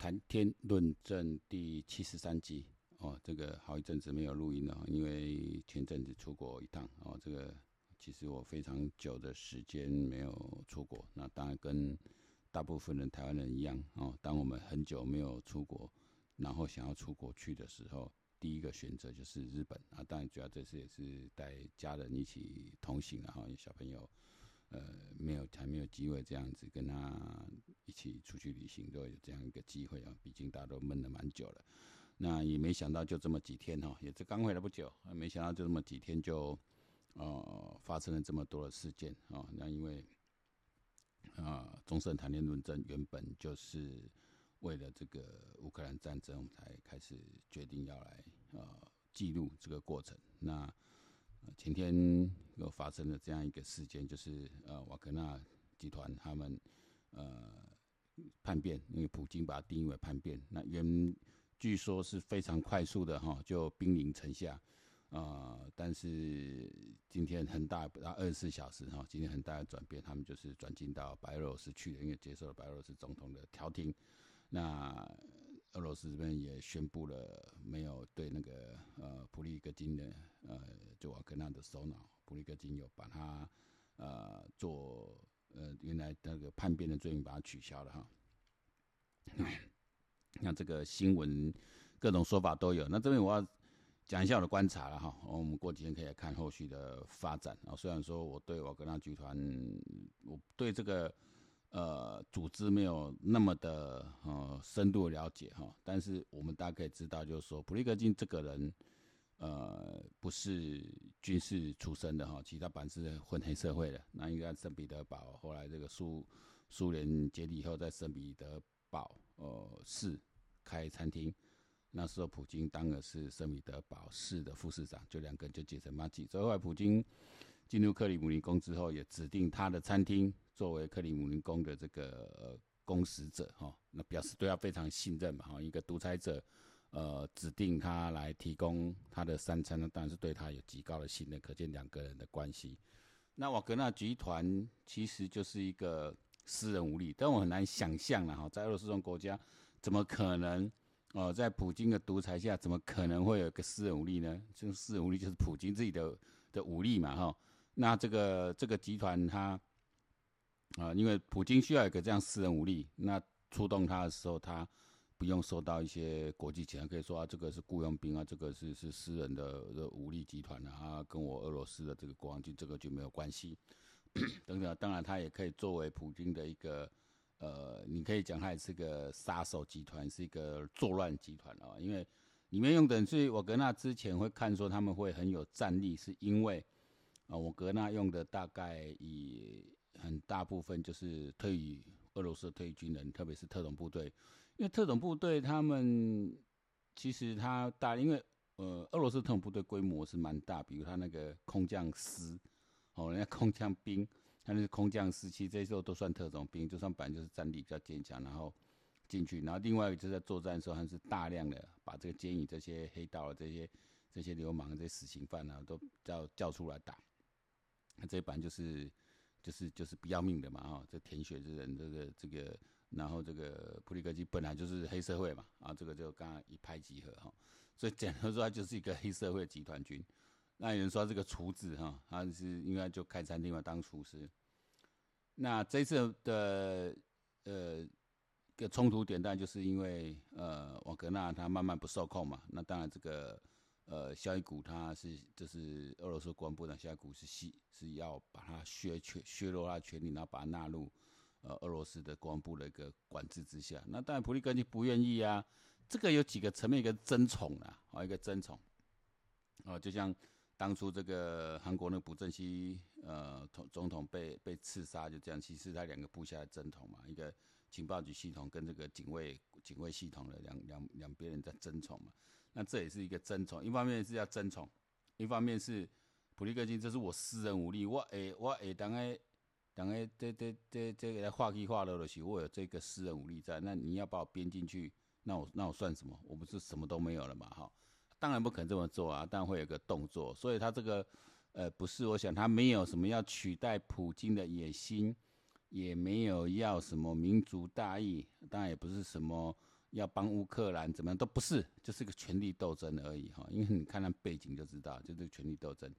谈天论政第七十三集哦，这个好一阵子没有录音了，因为前阵子出国一趟哦，这个其实我非常久的时间没有出国，那当然跟大部分人台湾人一样哦，当我们很久没有出国，然后想要出国去的时候，第一个选择就是日本啊，当然主要这次也是带家人一起同行，然后小朋友。呃，没有，还没有机会这样子跟他一起出去旅行，都有这样一个机会啊。毕竟大家都闷了蛮久了，那也没想到就这么几天哈，也是刚回来不久，没想到就这么几天就，呃，发生了这么多的事件啊。那因为啊，中圣谈天论政原本就是为了这个乌克兰战争，我们才开始决定要来呃记录这个过程。那前天又发生了这样一个事件，就是呃瓦格纳集团他们呃叛变，因为普京把它定义为叛变，那原据说是非常快速的哈，就兵临城下，呃，但是今天很大不到二十四小时哈，今天很大的转变，他们就是转进到白俄罗斯去了，因为接受了白俄罗斯总统的调停，那。俄罗斯这边也宣布了，没有对那个呃普里戈金的呃就瓦格纳的首脑普里戈金有把他呃做呃原来那个叛变的罪名把它取消了哈。那这个新闻各种说法都有，那这边我要讲一下我的观察了哈。我们过几天可以来看后续的发展啊。虽然说我对瓦格纳集团，我对这个。呃，组织没有那么的呃深度了解哈，但是我们大概知道，就是说普利戈金这个人，呃，不是军事出身的哈，其他本是混黑社会的。那应该圣彼得堡后来这个苏苏联解体以后，在圣彼得堡呃市开餐厅，那时候普京当的是圣彼得堡市的副市长，就两个人就结成麻吉。之后普京进入克里姆林宫之后，也指定他的餐厅。作为克里姆林宫的这个公使者哈，那表示对他非常信任嘛哈，一个独裁者，呃，指定他来提供他的三餐，那当然是对他有极高的信任，可见两个人的关系。那瓦格纳集团其实就是一个私人武力，但我很难想象了哈，在俄罗斯这种国家，怎么可能呃，在普京的独裁下，怎么可能会有一个私人武力呢？这个私人武力就是普京自己的的武力嘛哈。那这个这个集团它。啊，因为普京需要一个这样私人武力，那出动他的时候，他不用受到一些国际检查，可以说啊，这个是雇佣兵啊，这个是是私人的的武力集团啊，跟我俄罗斯的这个国防军这个就没有关系。等等，当然他也可以作为普京的一个呃，你可以讲他也是个杀手集团，是一个作乱集团啊，因为里面用的人，所以瓦格纳之前会看说他们会很有战力，是因为啊，我格纳用的大概以。很大部分就是退役俄罗斯退役军人，特别是特种部队，因为特种部队他们其实他大，因为呃俄罗斯特种部队规模是蛮大，比如他那个空降师，哦，人家空降兵，他那个空降师，其实这时候都算特种兵，就算本来就是战力比较坚强，然后进去，然后另外一个就是在作战的时候，还是大量的把这个监狱这些黑道这些这些流氓这些死刑犯啊，都叫叫出来打，那这一版就是。就是就是不要命的嘛，哈，这舔血之人，这个这个，然后这个普里戈金本来就是黑社会嘛，啊，这个就刚刚一拍即合哈，所以简单说，他就是一个黑社会集团军。那有人说这个厨子哈，他是应该就开餐厅嘛，当厨师。那这次的呃个冲突点，当然就是因为呃瓦格纳他慢慢不受控嘛，那当然这个。呃，肖伊古他是就是俄罗斯国防部长肖伊古是是是要把他削权削弱他权力，然后把他纳入呃俄罗斯的国防部的一个管制之下。那当然普利戈金不愿意啊。这个有几个层面，一个争宠啊，啊一个争宠。哦，就像当初这个韩国那个朴正熙呃总总统被被刺杀，就这样，其实他两个部下的争宠嘛，一个情报局系统跟这个警卫警卫系统的两两两边人在争宠嘛。那这也是一个争宠，一方面是要争宠，一方面是普利戈金，这是我私人武力，我诶我诶当诶当诶这这这这个画起画落的时候，我有这个私人武力在，那你要把我编进去，那我那我算什么？我不是什么都没有了嘛？哈，当然不可能这么做啊，当然会有个动作，所以他这个呃不是，我想他没有什么要取代普京的野心，也没有要什么民族大义，当然也不是什么。要帮乌克兰怎么样都不是，就是个权力斗争而已哈。因为你看那背景就知道，就这个权力斗争。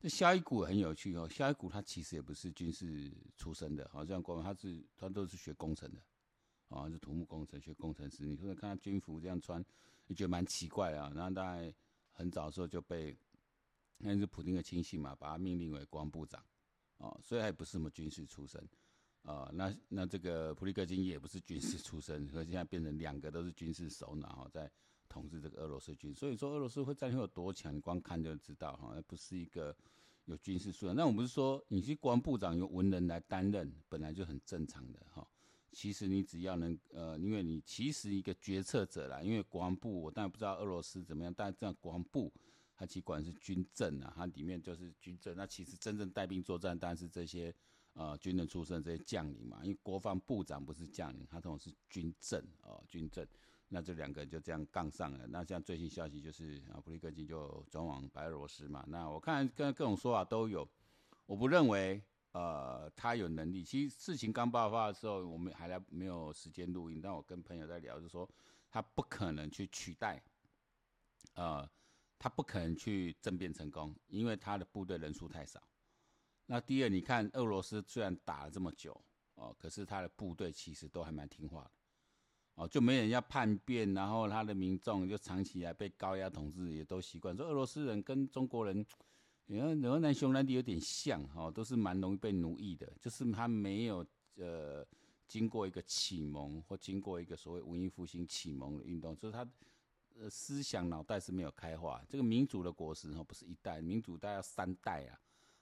这萧一谷很有趣哦，萧一谷他其实也不是军事出身的，好像国他是他都是学工程的，啊，是土木工程学工程师。你说看他军服这样穿，你觉得蛮奇怪啊。然后大概很早的时候就被那是普丁的亲信嘛，把他命令为国防部长，哦，所以他也不是什么军事出身，啊，那那这个普利戈金也不是军事出身，所以现在变成两个都是军事首脑哈，在。统治这个俄罗斯军，所以说俄罗斯会战略有多强，你光看就知道哈，而不是一个有军事素养。那我们不是说你是国防部长由文人来担任，本来就很正常的哈。其实你只要能呃，因为你其实一个决策者啦，因为国防部我当然不知道俄罗斯怎么样，但这样国防部它其实管是军政啊，它里面就是军政。那其实真正带兵作战，当然是这些呃军人出身这些将领嘛，因为国防部长不是将领，他通常是军政哦，军政。那这两个人就这样杠上了。那像最新消息就是啊，普利戈金就转往白俄罗斯嘛。那我看跟各种说法都有，我不认为呃他有能力。其实事情刚爆发的时候，我们还来没有时间录音，但我跟朋友在聊，就说他不可能去取代，呃，他不可能去政变成功，因为他的部队人数太少。那第二，你看俄罗斯虽然打了这么久哦，可是他的部队其实都还蛮听话的。哦，就没人要叛变，然后他的民众就长期以来被高压统治，也都习惯。说俄罗斯人跟中国人，你看俄南匈牙利有点像，哈，都是蛮容易被奴役的。就是他没有呃经过一个启蒙，或经过一个所谓文艺复兴启蒙的运动，就是他呃思想脑袋是没有开化。这个民主的果实，哈，不是一代，民主大概要三代啊。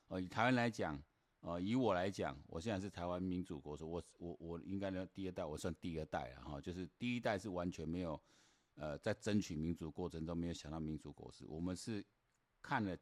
哦，以台湾来讲。呃，以我来讲，我现在是台湾民主国，我我我应该呢第二代，我算第二代了哈，就是第一代是完全没有，呃，在争取民主过程中没有想到民主国是，我们是看了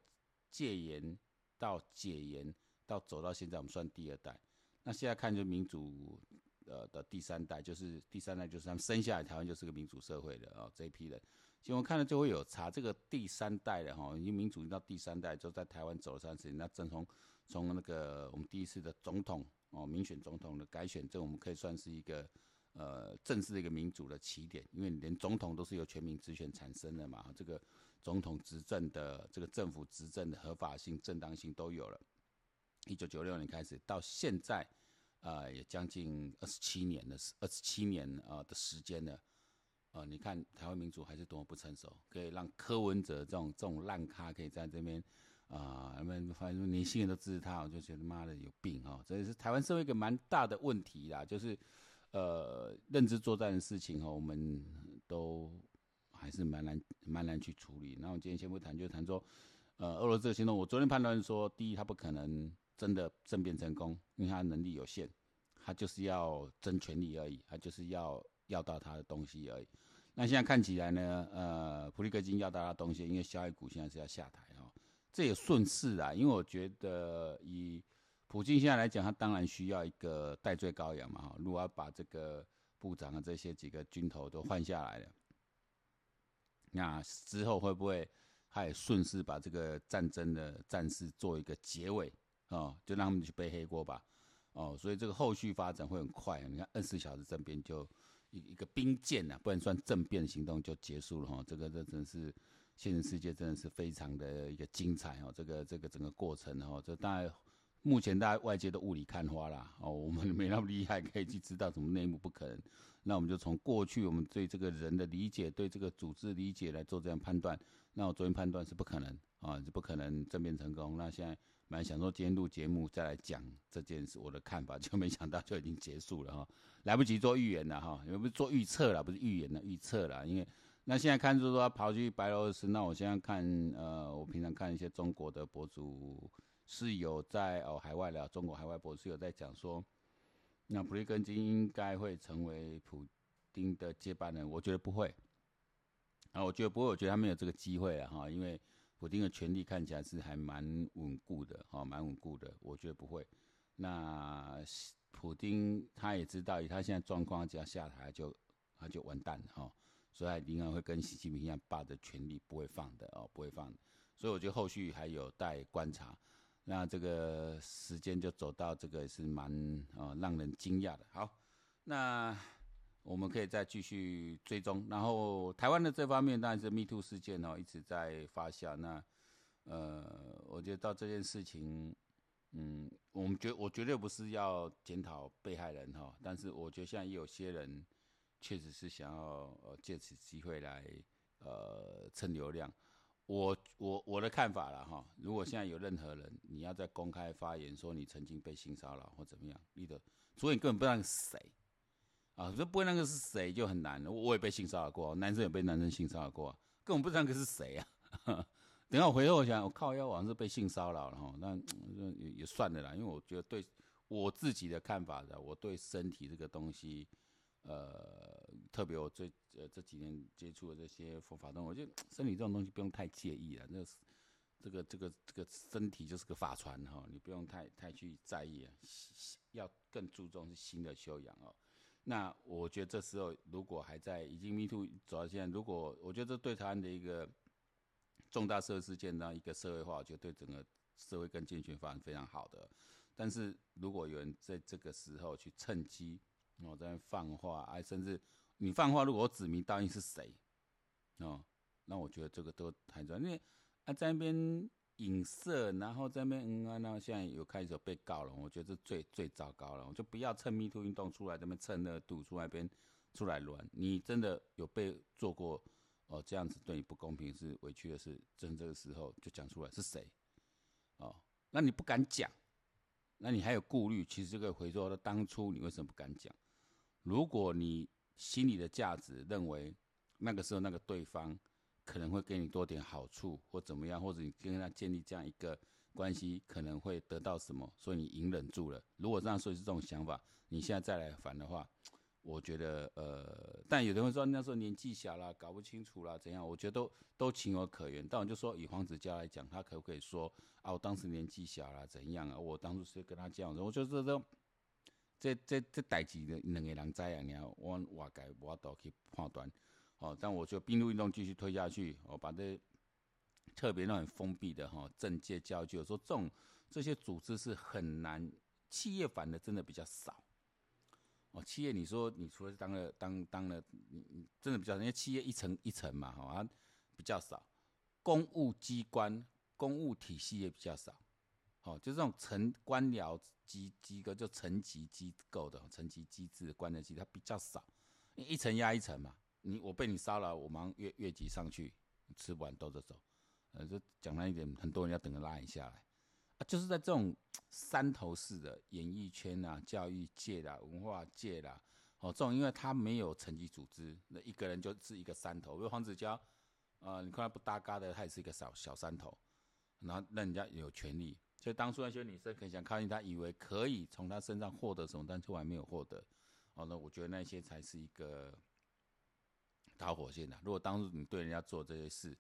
戒严到解严到走到现在，我们算第二代。那现在看就民主呃的第三代，就是第三代就是他们生下来台湾就是个民主社会的啊这一批人，其实我看了就会有差这个第三代的哈，因为民主到第三代就在台湾走了三十年，那正从。从那个我们第一次的总统哦，民选总统的改选，这我们可以算是一个呃正式的一个民主的起点，因为连总统都是由全民直选产生的嘛，这个总统执政的这个政府执政的合法性、正当性都有了。一九九六年开始到现在，呃，也将近二十七年的二十七年啊的时间了。呃，你看台湾民主还是多么不成熟，可以让柯文哲这种这种烂咖可以在这边。啊，他们反正年轻人都支持他，我就觉得妈的有病哈！这也是台湾社会一个蛮大的问题啦，就是呃认知作战的事情哈，我们都还是蛮难蛮难去处理。那我今天先不谈，就谈说呃俄罗斯的行动，我昨天判断说，第一他不可能真的政变成功，因为他能力有限，他就是要争权力而已，他就是要要到他的东西而已。那现在看起来呢，呃普利戈金要到他的东西，因为萧一谷现在是要下台哦。这也顺势啊，因为我觉得以普京现在来讲，他当然需要一个代罪羔羊嘛。哈，如果要把这个部长啊这些几个军头都换下来了，那之后会不会他也顺势把这个战争的战事做一个结尾哦？就让他们去背黑锅吧。哦，所以这个后续发展会很快。你看二十四小时政变就一一个兵谏啊，不能算政变行动就结束了哈。这个这真是。现实世界真的是非常的一个精彩哦，这个这个整个过程哦，这当然目前大家外界都雾里看花啦哦，我们 没那么厉害可以去知道什么内幕，不可能。那我们就从过去我们对这个人的理解，对这个组织理解来做这样判断。那我昨天判断是不可能啊，是不可能政变成功。那现在蛮想说今天录节目再来讲这件事，我的看法就没想到就已经结束了哈，来不及做预言了哈，也不是做预测了，不是预言了，预测了，因为。那现在看就是说跑去白俄罗斯，那我现在看，呃，我平常看一些中国的博主是有在哦海外的中国海外博主是有在讲说，那普利戈金应该会成为普丁的接班人，我觉得不会，啊，我觉得不会，我觉得他没有这个机会啊哈，因为普丁的权力看起来是还蛮稳固的，哈，蛮稳固的，我觉得不会。那普丁他也知道，以他现在状况，只要下台就他就完蛋了哈。所以他应该会跟习近平一样，把的权力不会放的哦，不会放。所以我觉得后续还有待观察。那这个时间就走到这个是蛮啊让人惊讶的。好，那我们可以再继续追踪。然后台湾的这方面当然是 Me Too 事件哦，一直在发酵。那呃，我觉得到这件事情，嗯，我们绝我绝对不是要检讨被害人哈，但是我觉得现在有些人确实是想要呃借此机会来呃蹭流量。我我我的看法了哈，如果现在有任何人你要在公开发言说你曾经被性骚扰或怎么样，你的，所以你根本不知道是谁啊，这不会那个是谁就很难。我也被性骚扰过，男生也被男生性骚扰过，根本不知道那个是谁啊。等下我回头我想，我靠，要网是被性骚扰了哈，那也也算了啦，因为我觉得对我自己的看法的，我对身体这个东西。呃，特别我最呃这几年接触的这些佛法东西，我觉得身体这种东西不用太介意了。那这个这个这个身体就是个法船哈，你不用太太去在意啊。要更注重是心的修养哦。那我觉得这时候如果还在已经 Me Too 走到现在，如果我觉得这对台湾的一个重大社会事件呢，一个社会化，我觉得对整个社会跟健全发展非常好的。但是如果有人在这个时候去趁机，我在放话，哎，甚至你放话，如果我指名道姓是谁，哦，那我觉得这个都还在，因为啊在那边影射，然后在那边嗯啊，那现在有开始有被告了，我觉得这最最糟糕了，我就不要趁 Me Too 运动出来，这边趁热度出来边出来乱，你真的有被做过哦这样子对你不公平是委屈的事，真这个时候就讲出来是谁，哦，那你不敢讲，那你还有顾虑，其实这个回说的当初你为什么不敢讲？如果你心里的价值认为那个时候那个对方可能会给你多点好处或怎么样，或者你跟他建立这样一个关系可能会得到什么，所以你隐忍住了。如果这样说是这种想法，你现在再来反的话，我觉得呃，但有的人会说那时候年纪小啦，搞不清楚啦，怎样？我觉得都都情有可原。但我就说以黄子佼来讲，他可不可以说啊？我当时年纪小啦，怎样啊？我当初是跟他这样子，我觉得这。这这这代志的两个人知啊，然后我外界我都去判断，哦，但我就并入运动继续推下去，我把这特别那种封闭的哈政界教育，说这种这些组织是很难，企业反的真的比较少，哦，企业你说你除了当了当当了，你你真的比较少，因为企业一层一层嘛，哈，比较少，公务机关公务体系也比较少。哦，就这种层官僚机机构，就层级机构的层级机制的官僚机，它比较少，一层压一层嘛。你我被你骚扰，我马上越越级上去，吃不完兜着走。呃，就讲难一点，很多人要等着拉你下来。啊，就是在这种山头式的演艺圈啊、教育界啦、文化界啦，哦，这种因为他没有层级组织，那一个人就是一个山头。比如黄子佼，啊、呃，你看他不搭嘎的，他也是一个小小山头，然后那人家有权利。所以当初那些女生很想靠近他，以为可以从他身上获得什么，但最后还没有获得。哦，那我觉得那些才是一个导火线的。如果当初你对人家做这些事，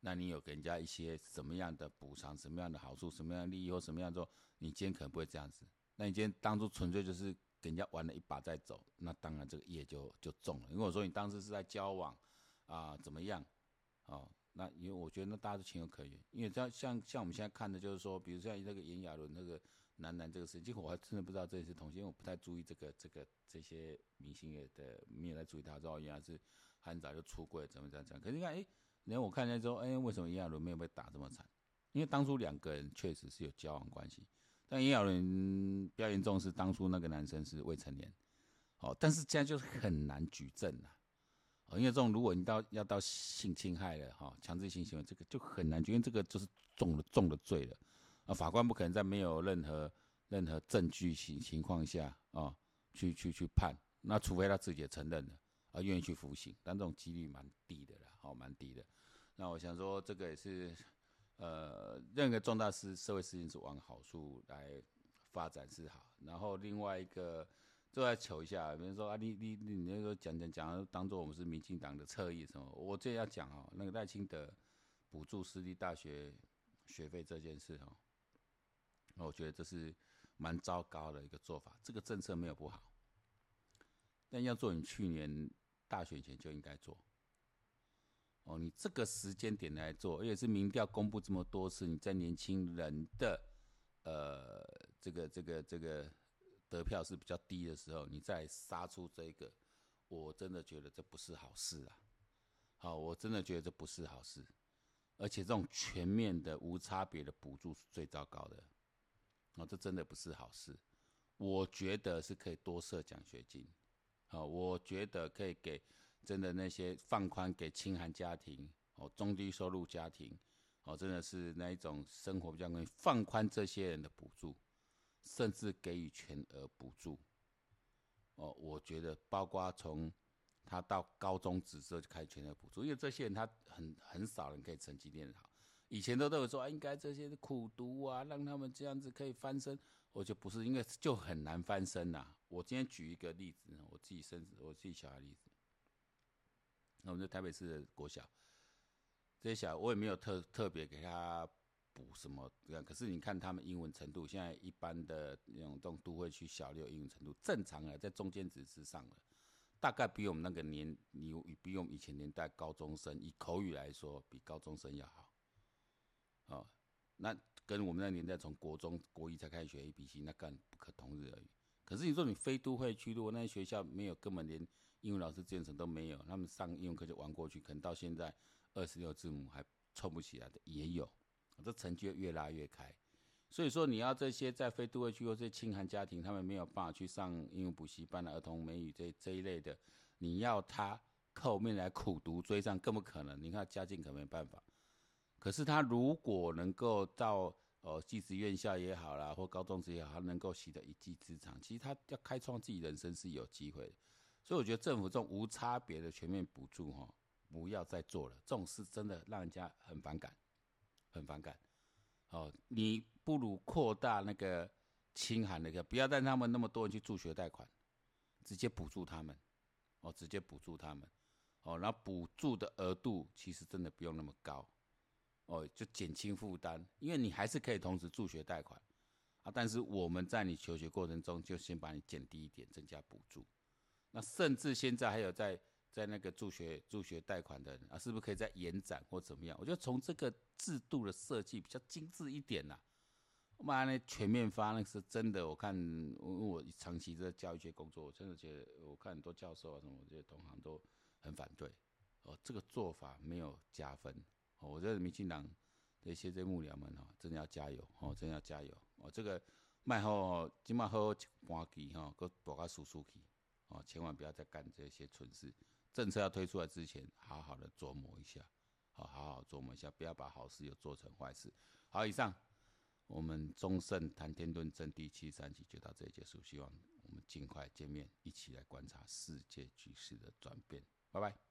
那你有给人家一些什么样的补偿、什么样的好处、什么样利益或什么样做，你今天可能不会这样子。那你今天当初纯粹就是给人家玩了一把再走，那当然这个业就就重了。如果说你当时是在交往啊、怎么样？哦。那因为我觉得那大家都情有可原，因为像像像我们现在看的，就是说，比如像那个炎亚纶那个男男这个事情，其实我还真的不知道这是同性，因为我不太注意这个这个这些明星也的没有来注意他，说原来是很早就出柜，怎么怎么样。可是你看，哎，然后我看见之后，哎，为什么炎亚纶没有被打这么惨？因为当初两个人确实是有交往关系，但炎亚纶比较严重是当初那个男生是未成年，哦，但是现在就是很难举证了。因为这种，如果你到要到性侵害了哈，强制性行为，这个就很难举，因为这个就是重了重的罪了，啊，法官不可能在没有任何任何证据情情况下啊，去去去判，那除非他自己也承认了，啊，愿意去服刑，但这种几率蛮低的啦，好，蛮低的。那我想说，这个也是，呃，任何重大事社会事情是往好处来发展是好，然后另外一个。都来求一下，比如说啊，你你你那个讲讲讲，当做我们是民进党的侧翼什么？我这要讲哦，那个赖清德补助私立大学学费这件事哦，我觉得这是蛮糟糕的一个做法。这个政策没有不好，但要做你去年大选前就应该做。哦，你这个时间点来做，而且是民调公布这么多次，你在年轻人的呃这个这个这个。得票是比较低的时候，你再杀出这个，我真的觉得这不是好事啊！好，我真的觉得这不是好事，而且这种全面的无差别的补助是最糟糕的，哦，这真的不是好事。我觉得是可以多设奖学金，好，我觉得可以给真的那些放宽给清寒家庭哦，中低收入家庭哦，真的是那一种生活比较容易放宽这些人的补助，甚至给予全额补助。哦，我觉得包括从他到高中职之后就开始全额补助，因为这些人他很很少人可以成绩练得好，以前都都有说，啊，应该这些苦读啊，让他们这样子可以翻身。我觉得不是，因为就很难翻身呐。我今天举一个例子，我自己生，我自己小孩例子。那我们在台北市的国小，这些小我也没有特特别给他。补什么？可是你看他们英文程度，现在一般的那种都都会去小六英文程度正常了，在中间值之上了，大概比我们那个年，你比我们以前年代高中生以口语来说，比高中生要好。哦，那跟我们那年代从国中国一才开始学 A B C，那更不可同日而语。可是你说你非都会区，如果那些学校没有，根本连英文老师这程都没有，他们上英文课就玩过去，可能到现在二十六字母还凑不起来的也有。这成绩越拉越开，所以说你要这些在非都会区或这些清寒家庭，他们没有办法去上英语补习班的儿童美语这这一类的，你要他靠后面来苦读追上更不可能。你看家境可没办法，可是他如果能够到哦技职院校也好啦，或高中职也好，他能够习得一技之长，其实他要开创自己人生是有机会的。所以我觉得政府这种无差别的全面补助哈，不要再做了，这种事真的让人家很反感。很反感，哦，你不如扩大那个清寒那个，不要让他们那么多人去助学贷款，直接补助他们，哦，直接补助他们，哦，然后补助的额度其实真的不用那么高，哦，就减轻负担，因为你还是可以同时助学贷款，啊，但是我们在你求学过程中就先把你减低一点，增加补助，那甚至现在还有在。在那个助学助学贷款的人啊，是不是可以再延展或怎么样？我觉得从这个制度的设计比较精致一点呐、啊。我们那全面发那是真的，我看我长期在教育界工作，我真的觉得我看很多教授啊什么，我觉得同行都很反对。哦，这个做法没有加分。我觉得民进党的一些这些幕僚们哈，真的要加油哦，真的要加油哦。这个卖后今麦好半期哈，搁大家输输去哦，千万不要再干这些蠢事。政策要推出来之前，好好的琢磨一下，好好好琢磨一下，不要把好事又做成坏事。好，以上我们忠胜谈天论政第七三集就到这里结束，希望我们尽快见面，一起来观察世界局势的转变。拜拜。